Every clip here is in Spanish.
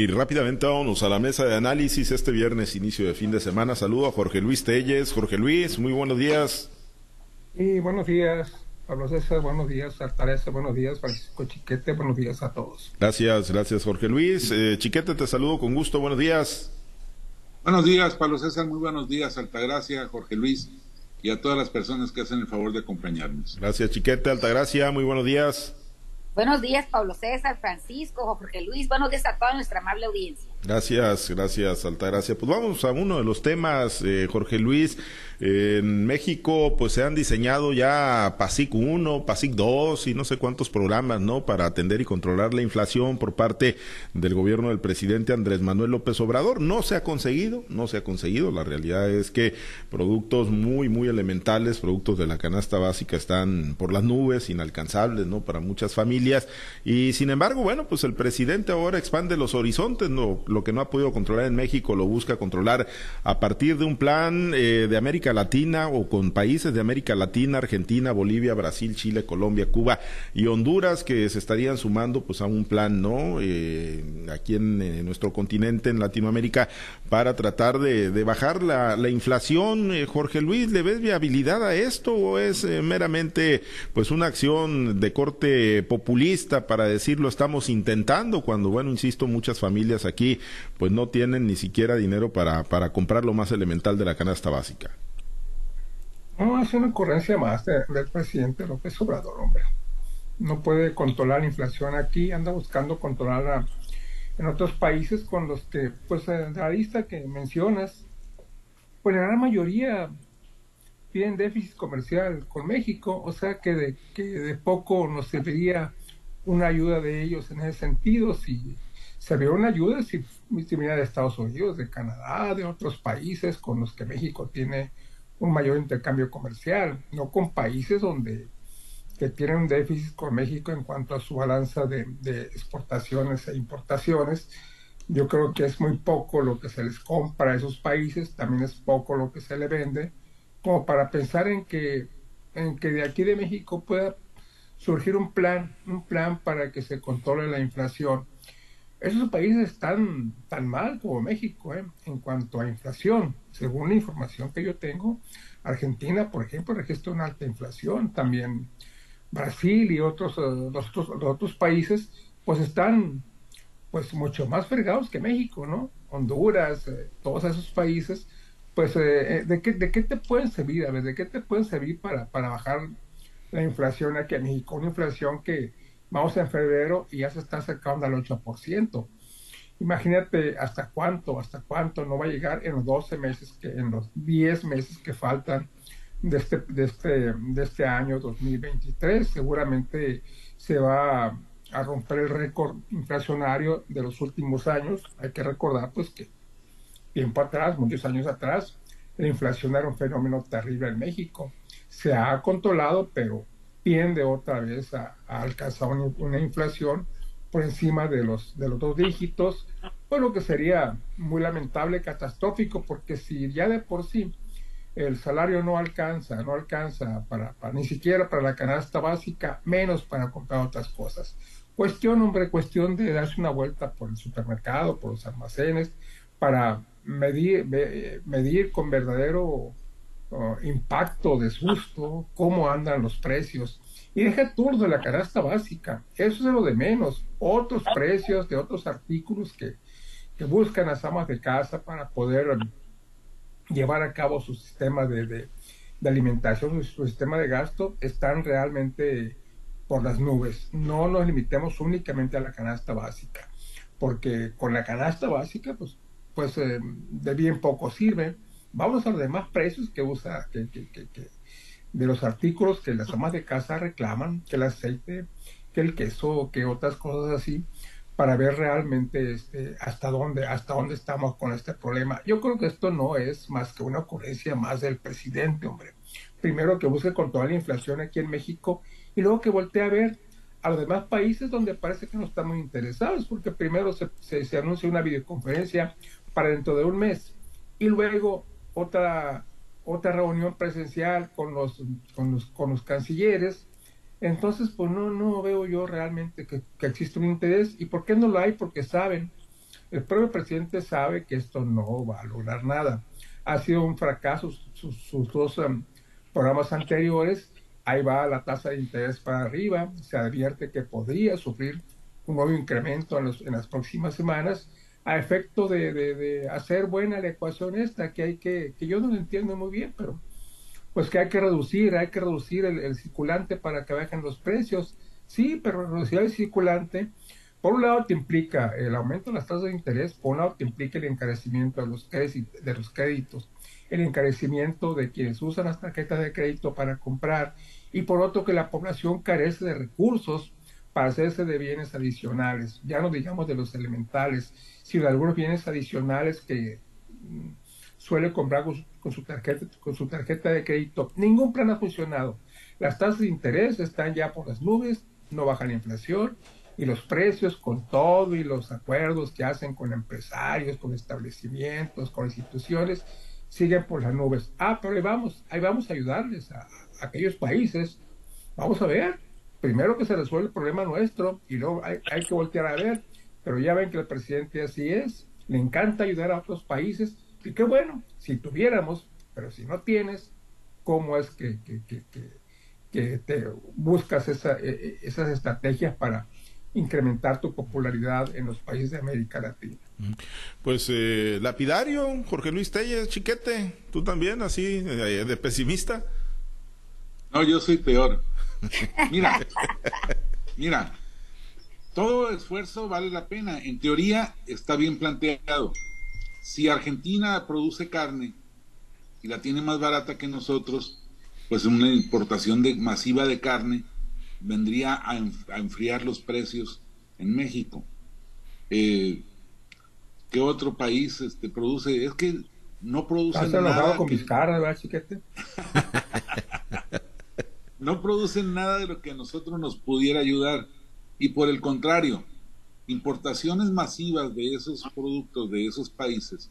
Y rápidamente vámonos a la mesa de análisis este viernes, inicio de fin de semana. Saludo a Jorge Luis Telles. Jorge Luis, muy buenos días. Y buenos días, Pablo César, buenos días, Artareza, buenos días, Francisco Chiquete, buenos días a todos. Gracias, gracias Jorge Luis. Eh, Chiquete, te saludo con gusto, buenos días. Buenos días, Pablo César, muy buenos días, Altagracia, Jorge Luis y a todas las personas que hacen el favor de acompañarnos. Gracias, Chiquete, Altagracia, muy buenos días. Buenos días, Pablo César, Francisco, Jorge Luis. Buenos días a toda nuestra amable audiencia. Gracias, gracias, Altagracia. Pues vamos a uno de los temas, eh, Jorge Luis. en México, pues se han diseñado ya PASIC 1, PASIC 2 y no sé cuántos programas, ¿no? Para atender y controlar la inflación por parte del gobierno del presidente Andrés Manuel López Obrador. No se ha conseguido, no se ha conseguido. La realidad es que productos muy, muy elementales, productos de la canasta básica están por las nubes, inalcanzables, ¿no? Para muchas familias. Y sin embargo, bueno, pues el presidente ahora expande los horizontes, ¿no? Lo que no ha podido controlar en México lo busca controlar a partir de un plan eh, de América Latina o con países de América Latina, Argentina, Bolivia, Brasil, Chile, Colombia, Cuba y Honduras que se estarían sumando pues a un plan, ¿no? Eh, aquí en, nuestro continente, en Latinoamérica, para tratar de, bajar la, inflación. Eh, Jorge Luis, ¿le ves viabilidad a esto o es meramente pues una acción de corte populista para decirlo estamos intentando cuando, bueno, insisto, muchas familias aquí pues no tienen ni siquiera dinero para, para comprar lo más elemental de la canasta básica. No, es una ocurrencia más del presidente López Obrador, hombre. No puede controlar la inflación aquí, anda buscando controlarla en otros países con los que, pues, la lista que mencionas, pues la gran mayoría tienen déficit comercial con México, o sea que de, que de poco nos serviría una ayuda de ellos en ese sentido si se vio una ayuda si, si de Estados Unidos, de Canadá, de otros países con los que México tiene un mayor intercambio comercial, no con países donde que tienen un déficit con México en cuanto a su balanza de, de, exportaciones e importaciones. Yo creo que es muy poco lo que se les compra a esos países, también es poco lo que se le vende, como para pensar en que, en que de aquí de México pueda surgir un plan, un plan para que se controle la inflación esos países están tan mal como México ¿eh? en cuanto a inflación. Según la información que yo tengo, Argentina, por ejemplo, registra una alta inflación. También Brasil y otros, eh, los, otros, países, pues están pues mucho más fregados que México, ¿no? Honduras, eh, todos esos países, pues ¿de, qué, ¿de qué te pueden servir? A ver, ¿de qué te pueden servir para, para bajar la inflación aquí en México? Una inflación que Vamos en febrero y ya se está acercando al 8%. Imagínate hasta cuánto, hasta cuánto no va a llegar en los 12 meses, que, en los 10 meses que faltan de este, de este, de este año 2023. Seguramente se va a, romper el récord inflacionario de los últimos años. Hay que recordar pues que tiempo atrás, muchos años atrás, la inflación era un fenómeno terrible en México. Se ha controlado, pero tiende otra vez a, alcanzar una, inflación por encima de los, de los dos dígitos, pues lo que sería muy lamentable, catastrófico, porque si ya de por sí el salario no alcanza, no alcanza para, ni siquiera para la canasta básica, menos para comprar otras cosas. Cuestión, hombre, cuestión de darse una vuelta por el supermercado, por los almacenes, para medir, medir con verdadero impacto de susto, cómo andan los precios. Y deja todo de la canasta básica, eso es lo de menos. Otros precios de otros artículos que, que buscan las amas de casa para poder llevar a cabo su sistema de, de, alimentación, su sistema de gasto, están realmente por las nubes. No nos limitemos únicamente a la canasta básica, porque con la canasta básica, pues, pues eh, de bien poco sirve Vamos a los demás precios que usa, que, que, que, de los artículos que las amas de casa reclaman, que el aceite, que el queso, que otras cosas así, para ver realmente este, hasta dónde, hasta dónde estamos con este problema. Yo creo que esto no es más que una ocurrencia más del presidente, hombre. Primero que busque controlar la inflación aquí en México y luego que voltee a ver a los demás países donde parece que no están muy interesados, porque primero se, se, se anuncia una videoconferencia para dentro de un mes y luego otra, otra reunión presencial con los, con los, con los cancilleres. Entonces, pues no, no veo yo realmente que, existe un interés. ¿Y por qué no lo hay? Porque saben El propio presidente sabe que esto no va a lograr nada. Ha sido un fracaso sus, dos um, programas anteriores. Ahí va la tasa de interés para arriba. Se advierte que podría sufrir un nuevo incremento en, en las próximas semanas a efecto de, de, hacer buena la ecuación esta, que hay que, que yo no lo entiendo muy bien, pero pues que hay que reducir, hay que reducir el, circulante para que bajen los precios. Sí, pero reducir el circulante, por un lado te implica el aumento de las tasas de interés, por un lado te implica el encarecimiento de los, de los créditos, el encarecimiento de quienes usan las tarjetas de crédito para comprar, y por otro que la población carece de recursos para hacerse de bienes adicionales, ya no digamos de los elementales, sino de algunos bienes adicionales que mm, suele comprar con su, tarjeta, con su tarjeta de crédito. Ningún plan ha funcionado. Las tasas de interés están ya por las nubes, no baja la inflación y los precios con todo y los acuerdos que hacen con empresarios, con establecimientos, con instituciones, siguen por las nubes. Ah, pero ahí vamos, ahí vamos a ayudarles a, aquellos países. Vamos a ver, primero que se resuelve el problema nuestro y luego hay, hay que voltear a ver. Pero ya ven que el presidente así es, le encanta ayudar a otros países y qué bueno, si tuviéramos, pero si no tienes, ¿cómo es que, que, te buscas esa, e, e, esas estrategias para incrementar tu popularidad en los países de América Latina? Pues eh, lapidario, Jorge Luis Telles, chiquete, tú también, así, de, de pesimista. No, yo soy peor. Mira, mira, todo esfuerzo vale la pena. En teoría está bien planteado si Argentina produce carne y la tiene más barata que nosotros, pues una importación de, masiva de carne vendría a, enfriar los precios en México. Eh, ¿Qué otro país este, produce? Es que no producen nada. con mis ¿verdad, no producen nada de lo que a nosotros nos pudiera ayudar. Y por el contrario, importaciones masivas de esos productos de esos países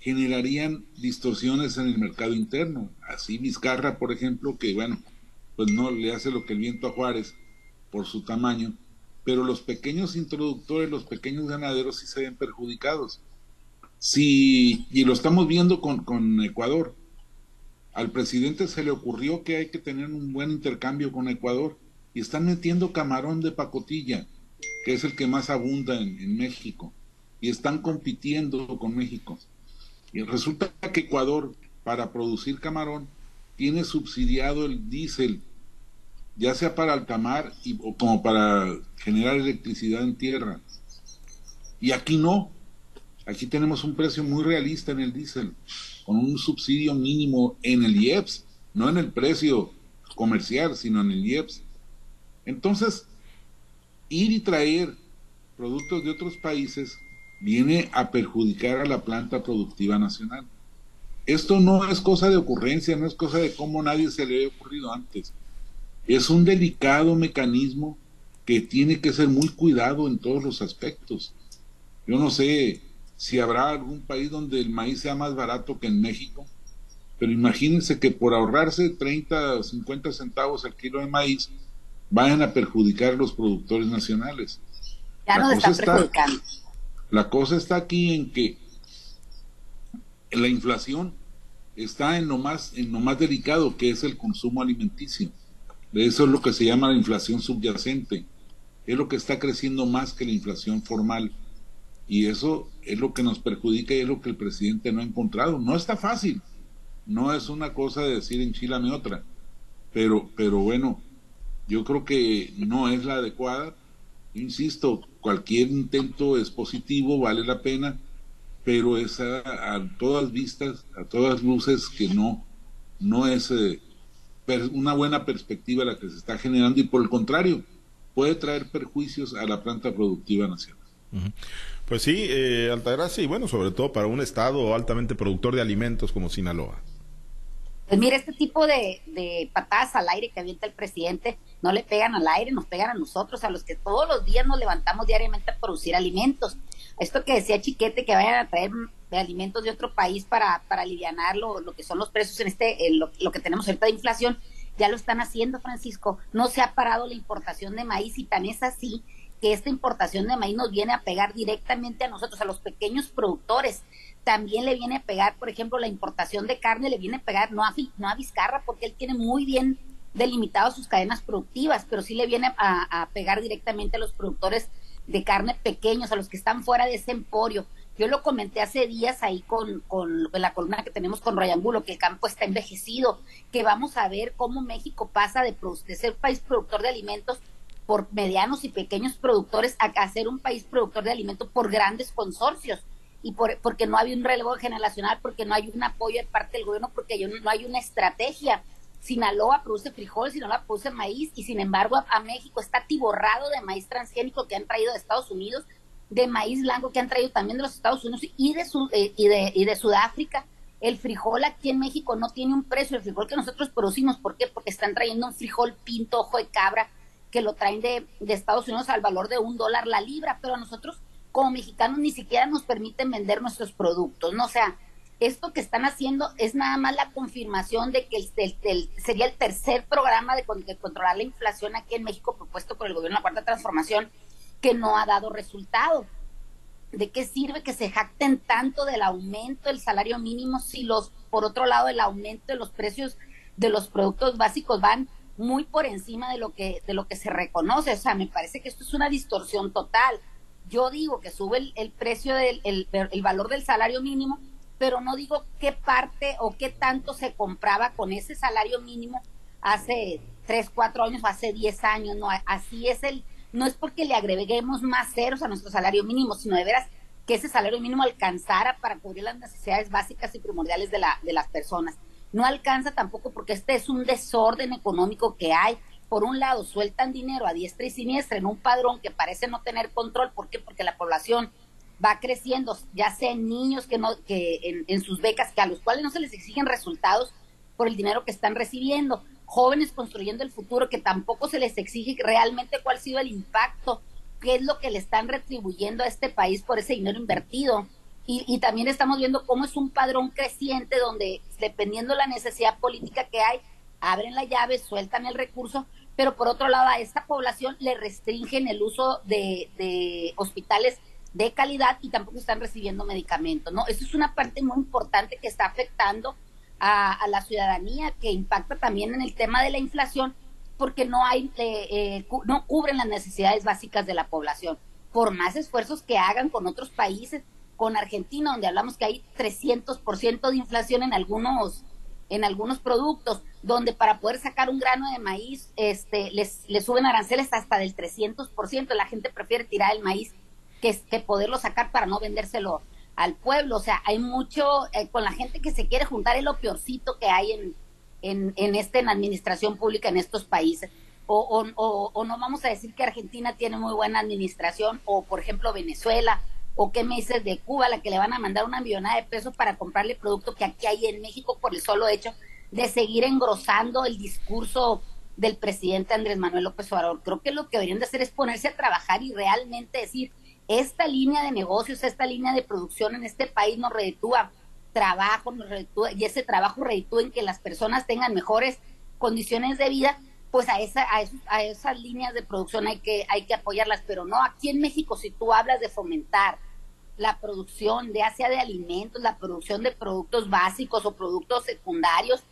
generarían distorsiones en el mercado interno. Así Vizcarra, por ejemplo, que bueno, pues no le hace lo que el viento a Juárez por su tamaño, pero los pequeños introductores, los pequeños ganaderos sí se ven perjudicados. Sí, y lo estamos viendo con, con Ecuador. Al presidente se le ocurrió que hay que tener un buen intercambio con Ecuador y están metiendo camarón de pacotilla que es el que más abunda en, México, y están compitiendo con México. Y resulta que Ecuador, para producir camarón, tiene subsidiado el diésel, ya sea para altamar y, o como para generar electricidad en tierra. Y aquí no. Aquí tenemos un precio muy realista en el diésel, con un subsidio mínimo en el IEPS, no en el precio comercial, sino en el IEPS. Entonces, ir y traer productos de otros países viene a perjudicar a la planta productiva nacional. Esto no es cosa de ocurrencia, no es cosa de cómo nadie se le había ocurrido antes. Es un delicado mecanismo que tiene que ser muy cuidado en todos los aspectos. Yo no sé si habrá algún país donde el maíz sea más barato que en México, pero imagínense que por ahorrarse 30 o 50 centavos al kilo de maíz, vayan a perjudicar a los productores nacionales. Ya nos están perjudicando. la cosa está aquí en que la inflación está en lo más en lo más delicado que es el consumo alimenticio. Eso es lo que se llama la inflación subyacente. Es lo que está creciendo más que la inflación formal. Y eso es lo que nos perjudica y es lo que el presidente no ha encontrado. No está fácil. No es una cosa de decir enchilame otra. Pero, pero bueno, yo creo que no es la adecuada. Insisto, cualquier intento es positivo, vale la pena, pero es a, todas vistas, a todas luces, que no, no es eh, una buena perspectiva la que se está generando y por el contrario, puede traer perjuicios a la planta productiva nacional. Pues sí, eh, Altagracia, y bueno, sobre todo para un estado altamente productor de alimentos como Sinaloa. Pues mira, este tipo de, de, patadas al aire que avienta el presidente no le pegan al aire, nos pegan a nosotros, a los que todos los días nos levantamos diariamente a producir alimentos. Esto que decía Chiquete, que vayan a traer alimentos de otro país para, para aliviar lo, lo que son los precios en este, lo, lo que tenemos ahorita de inflación, ya lo están haciendo, Francisco. No se ha parado la importación de maíz y tan es así que esta importación de maíz nos viene a pegar directamente a nosotros, a los pequeños productores. También le viene a pegar, por ejemplo, la importación de carne le viene a pegar no a, no a Vizcarra, porque él tiene muy bien delimitado sus cadenas productivas, pero sí le viene a, pegar directamente a los productores de carne pequeños, a los que están fuera de ese emporio. Yo lo comenté hace días ahí con, con la columna que tenemos con Rayangulo, que el campo está envejecido, que vamos a ver cómo México pasa de ser país productor de alimentos por medianos y pequeños productores a, ser un país productor de alimentos por grandes consorcios y por, porque no hay un relevo generacional, porque no hay un apoyo de parte del gobierno, porque no hay una estrategia. Sinaloa produce frijol, Sinaloa produce maíz y sin embargo a, México está tiborrado de maíz transgénico que han traído de Estados Unidos, de maíz blanco que han traído también de los Estados Unidos y de, eh, y de, y de Sudáfrica. El frijol aquí en México no tiene un precio, el frijol que nosotros producimos, ¿por qué? Porque están trayendo un frijol pinto, ojo de cabra, que lo traen de, Estados Unidos al valor de un dólar la libra, pero a nosotros como mexicanos ni siquiera nos permiten vender nuestros productos, ¿no? O sea, esto que están haciendo es nada más la confirmación de que el, sería el tercer programa de, controlar la inflación aquí en México propuesto por el gobierno de la Cuarta Transformación que no ha dado resultado. ¿De qué sirve que se jacten tanto del aumento del salario mínimo si los, por otro lado, el aumento de los precios de los productos básicos van muy por encima de lo que de lo que se reconoce. O sea, me parece que esto es una distorsión total. Yo digo que sube el, precio del el, valor del salario mínimo, pero no digo qué parte o qué tanto se compraba con ese salario mínimo hace tres, cuatro años o hace diez años. No, así es el, no es porque le agreguemos más ceros a nuestro salario mínimo, sino de veras que ese salario mínimo alcanzara para cubrir las necesidades básicas y primordiales de, la, de las personas no alcanza tampoco porque este es un desorden económico que hay. Por un lado, sueltan dinero a diestra y siniestra en un padrón que parece no tener control. ¿Por qué? Porque la población va creciendo, ya sea niños que no, que en, sus becas, que a los cuales no se les exigen resultados por el dinero que están recibiendo, jóvenes construyendo el futuro, que tampoco se les exige realmente cuál ha sido el impacto, qué es lo que le están retribuyendo a este país por ese dinero invertido. Y, también estamos viendo cómo es un padrón creciente donde, dependiendo la necesidad política que hay, abren la llave, sueltan el recurso, pero por otro lado a esta población le restringen el uso de, hospitales de calidad y tampoco están recibiendo medicamentos, ¿no? Eso es una parte muy importante que está afectando a, la ciudadanía, que impacta también en el tema de la inflación, porque no hay, eh, eh, no cubren las necesidades básicas de la población. Por más esfuerzos que hagan con otros países, con Argentina, donde hablamos que hay 300% de inflación en algunos, en algunos productos, donde para poder sacar un grano de maíz este, les, les suben aranceles hasta del 300%. La gente prefiere tirar el maíz que, que poderlo sacar para no vendérselo al pueblo. O sea, hay mucho, eh, con la gente que se quiere juntar, es lo peorcito que hay en, en, en, este, en administración pública en estos países. O, o, o, no vamos a decir que Argentina tiene muy buena administración, o por ejemplo Venezuela, ¿O qué me dices de Cuba, la que le van a mandar una millonada de pesos para comprarle producto que aquí hay en México por el solo hecho de seguir engrosando el discurso del presidente Andrés Manuel López Obrador? Creo que lo que deberían de hacer es ponerse a trabajar y realmente decir, esta línea de negocios, esta línea de producción en este país nos reditúa trabajo, nos reditúa, y ese trabajo reditúa en que las personas tengan mejores condiciones de vida, pues a, esa, a, a esas líneas de producción hay que, hay que apoyarlas, pero no aquí en México, si tú hablas de fomentar la producción, de hacia de alimentos, la producción de productos básicos o productos secundarios,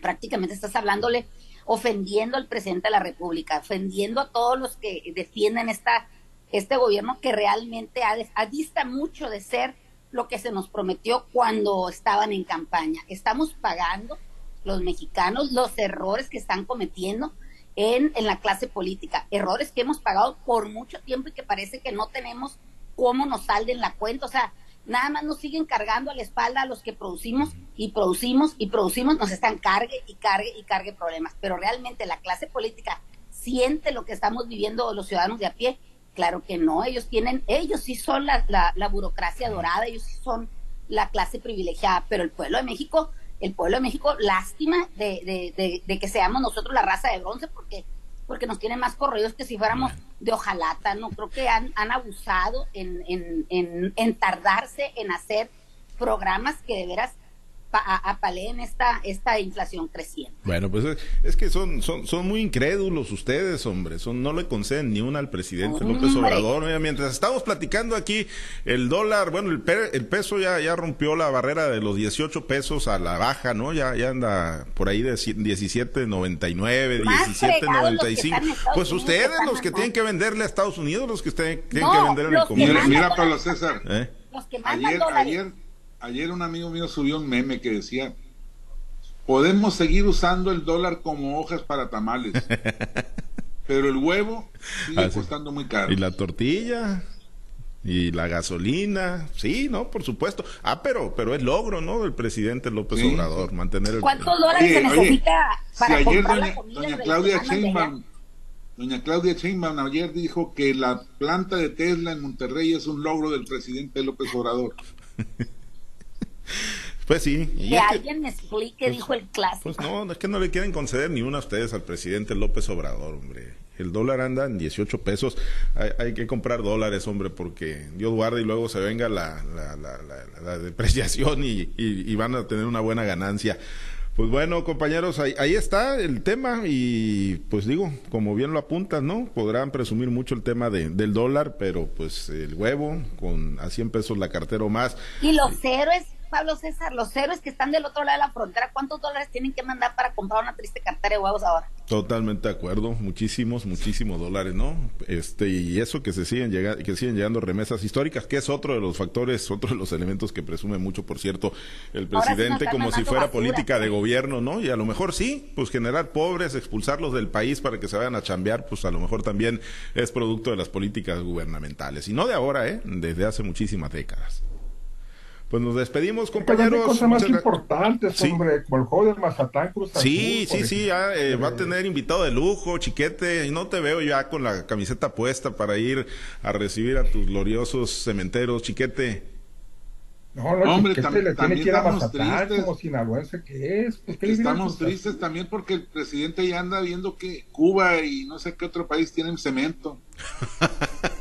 prácticamente estás hablándole, ofendiendo al presidente de la República, ofendiendo a todos los que defienden esta, este gobierno que realmente ha, ha dista mucho de ser lo que se nos prometió cuando estaban en campaña. Estamos pagando los mexicanos los errores que están cometiendo en, en la clase política, errores que hemos pagado por mucho tiempo y que parece que no tenemos cómo nos salden la cuenta. O sea, nada más nos siguen cargando a la espalda a los que producimos y producimos y producimos, nos están cargue y cargue y cargue problemas. Pero realmente la clase política siente lo que estamos viviendo los ciudadanos de a pie. Claro que no, ellos tienen, ellos sí son la, la, burocracia dorada, ellos sí son la clase privilegiada, pero el pueblo de México, el pueblo de México, lástima de, de, de que seamos nosotros la raza de bronce, porque porque nos tienen más corridos que si fuéramos de hojalata, ¿no? Creo que han, han abusado en, en, en, tardarse en hacer programas que de veras apaleen esta, esta inflación creciente. Bueno, pues es, que son, son, son muy incrédulos ustedes, hombre. Son, no le conceden ni una al presidente López Obrador. mientras estamos platicando aquí, el dólar, bueno, el, el peso ya, ya rompió la barrera de los 18 pesos a la baja, ¿no? Ya, ya anda por ahí de 17.99, 17.95. Pues ustedes los que tienen que venderle a Estados Unidos, los que tienen que venderle al comercio. Mira, Pablo César. ¿Eh? Los que ayer, ayer ayer un amigo mío subió un meme que decía, podemos seguir usando el dólar como hojas para tamales, pero el huevo sigue ah, costando muy caro. Y la tortilla y la gasolina, sí, no, por supuesto. Ah, pero pero es logro, ¿no? Del presidente López Obrador mantener el ¿Cuántos dólares se necesita para si ayer doña, doña Claudia Sheinbaum Doña Claudia Sheinbaum ayer dijo que la planta de Tesla en Monterrey es un logro del presidente López Obrador. Pues sí. que alguien me explique, pues, dijo el clásico. Pues no, es que no le quieren conceder ni una a ustedes al presidente López Obrador, hombre. El dólar anda en 18 pesos. Hay, que comprar dólares, hombre, porque Dios guarde y luego se venga la, la, depreciación y, van a tener una buena ganancia. Pues bueno, compañeros, ahí, ahí, está el tema y pues digo, como bien lo apuntas, ¿no? Podrán presumir mucho el tema de, del dólar, pero pues el huevo con a 100 pesos la cartera o más. Y los héroes Pablo César, los héroes que están del otro lado de la frontera, ¿cuántos dólares tienen que mandar para comprar una triste cartera de huevos ahora? Totalmente de acuerdo, muchísimos, muchísimos dólares, ¿no? Este, y eso que se siguen llegando, que siguen llegando remesas históricas, que es otro de los factores, otro de los elementos que presume mucho, por cierto, el presidente como si fuera política de gobierno, ¿no? Y a lo mejor sí, pues generar pobres, expulsarlos del país para que se vayan a chambear, pues a lo mejor también es producto de las políticas gubernamentales. Y no de ahora, ¿eh? Desde hace muchísimas décadas. Pues nos despedimos, compañeros. Hay cosas más importantes, hombre, como el juego de Cruz Sí, sí, sí, eh, va a tener invitado de lujo, chiquete, y no te veo ya con la camiseta puesta para ir a recibir a tus gloriosos cementeros, chiquete. No, no, hombre, también, le tiene que ir a Mazatlán tristes. como sinaloense que es. Pues, estamos tristes también porque el presidente ya anda viendo que Cuba y no sé qué otro país tienen cemento.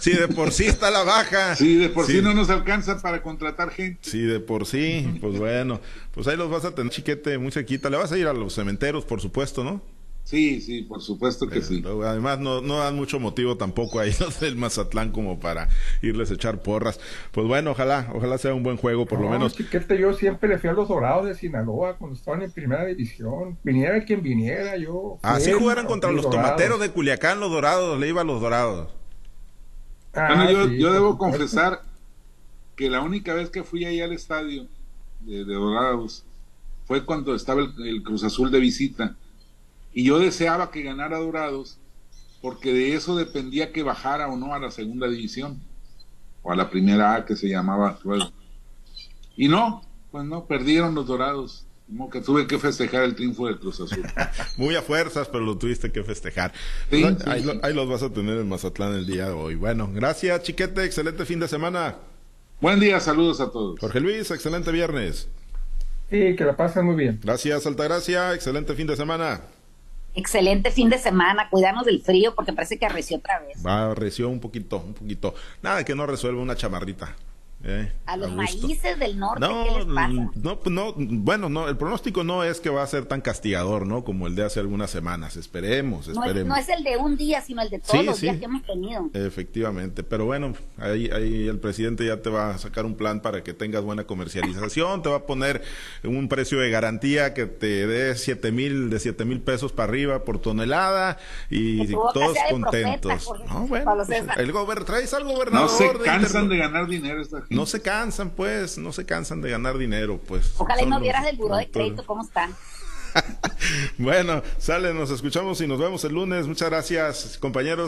sí, de por sí está la baja. Sí, de por sí. no nos alcanza para contratar gente. Sí, de por sí. Pues bueno, pues ahí los vas a tener, chiquete, muy cerquita. Le vas a ir a los cementeros, por supuesto, ¿no? Sí, sí, por supuesto que sí. Además, no, no dan mucho motivo tampoco ahí los del Mazatlán como para irles a echar porras. Pues bueno, ojalá, ojalá sea un buen juego, por lo menos. Chiquete, yo siempre le fui a los Dorados de Sinaloa cuando estaban en primera división. Viniera quien viniera, yo. Así ah, jugaran contra los, tomateros de Culiacán, los Dorados, le iba a los Dorados. Ah, yo, debo confesar que la única vez que fui ahí al estadio de, Dorados fue cuando estaba el, Cruz Azul de visita. Y yo deseaba que ganara Dorados porque de eso dependía que bajara o no a la segunda división o a la primera A que se llamaba luego. Y no, pues no, perdieron los Dorados. Como que tuve que festejar el triunfo del Cruz Azul. Muy a fuerzas, pero lo tuviste que festejar. ahí, los vas a tener en Mazatlán el día de hoy. Bueno, gracias, chiquete. Excelente fin de semana. Buen día, saludos a todos. Jorge Luis, excelente viernes. Sí, que la pasen muy bien. Gracias, Altagracia. Excelente fin de semana. Excelente fin de semana, cuidarnos del frío porque parece que arreció otra vez. Va, arreció un poquito, un poquito. Nada que no resuelva una chamarrita. Eh, a los maíces del norte, no, ¿qué les pasa? No, pues no, bueno, no, el pronóstico no es que va a ser tan castigador, ¿no? Como el de hace algunas semanas. Esperemos, esperemos. No es, el de un día, sino el de todos los días que hemos tenido. Efectivamente, pero bueno, ahí, ahí el presidente ya te va a sacar un plan para que tengas buena comercialización, te va a poner un precio de garantía que te dé siete mil, de siete mil pesos para arriba por tonelada y todos contentos. no, bueno, pues, el gober, traes al gobernador. No se cansan de, ganar dinero esta no se cansan, pues, no se cansan de ganar dinero, pues. Ojalá y no vieras el buró de crédito, ¿cómo están? bueno, sale, nos escuchamos y nos vemos el lunes. Muchas gracias, compañeros.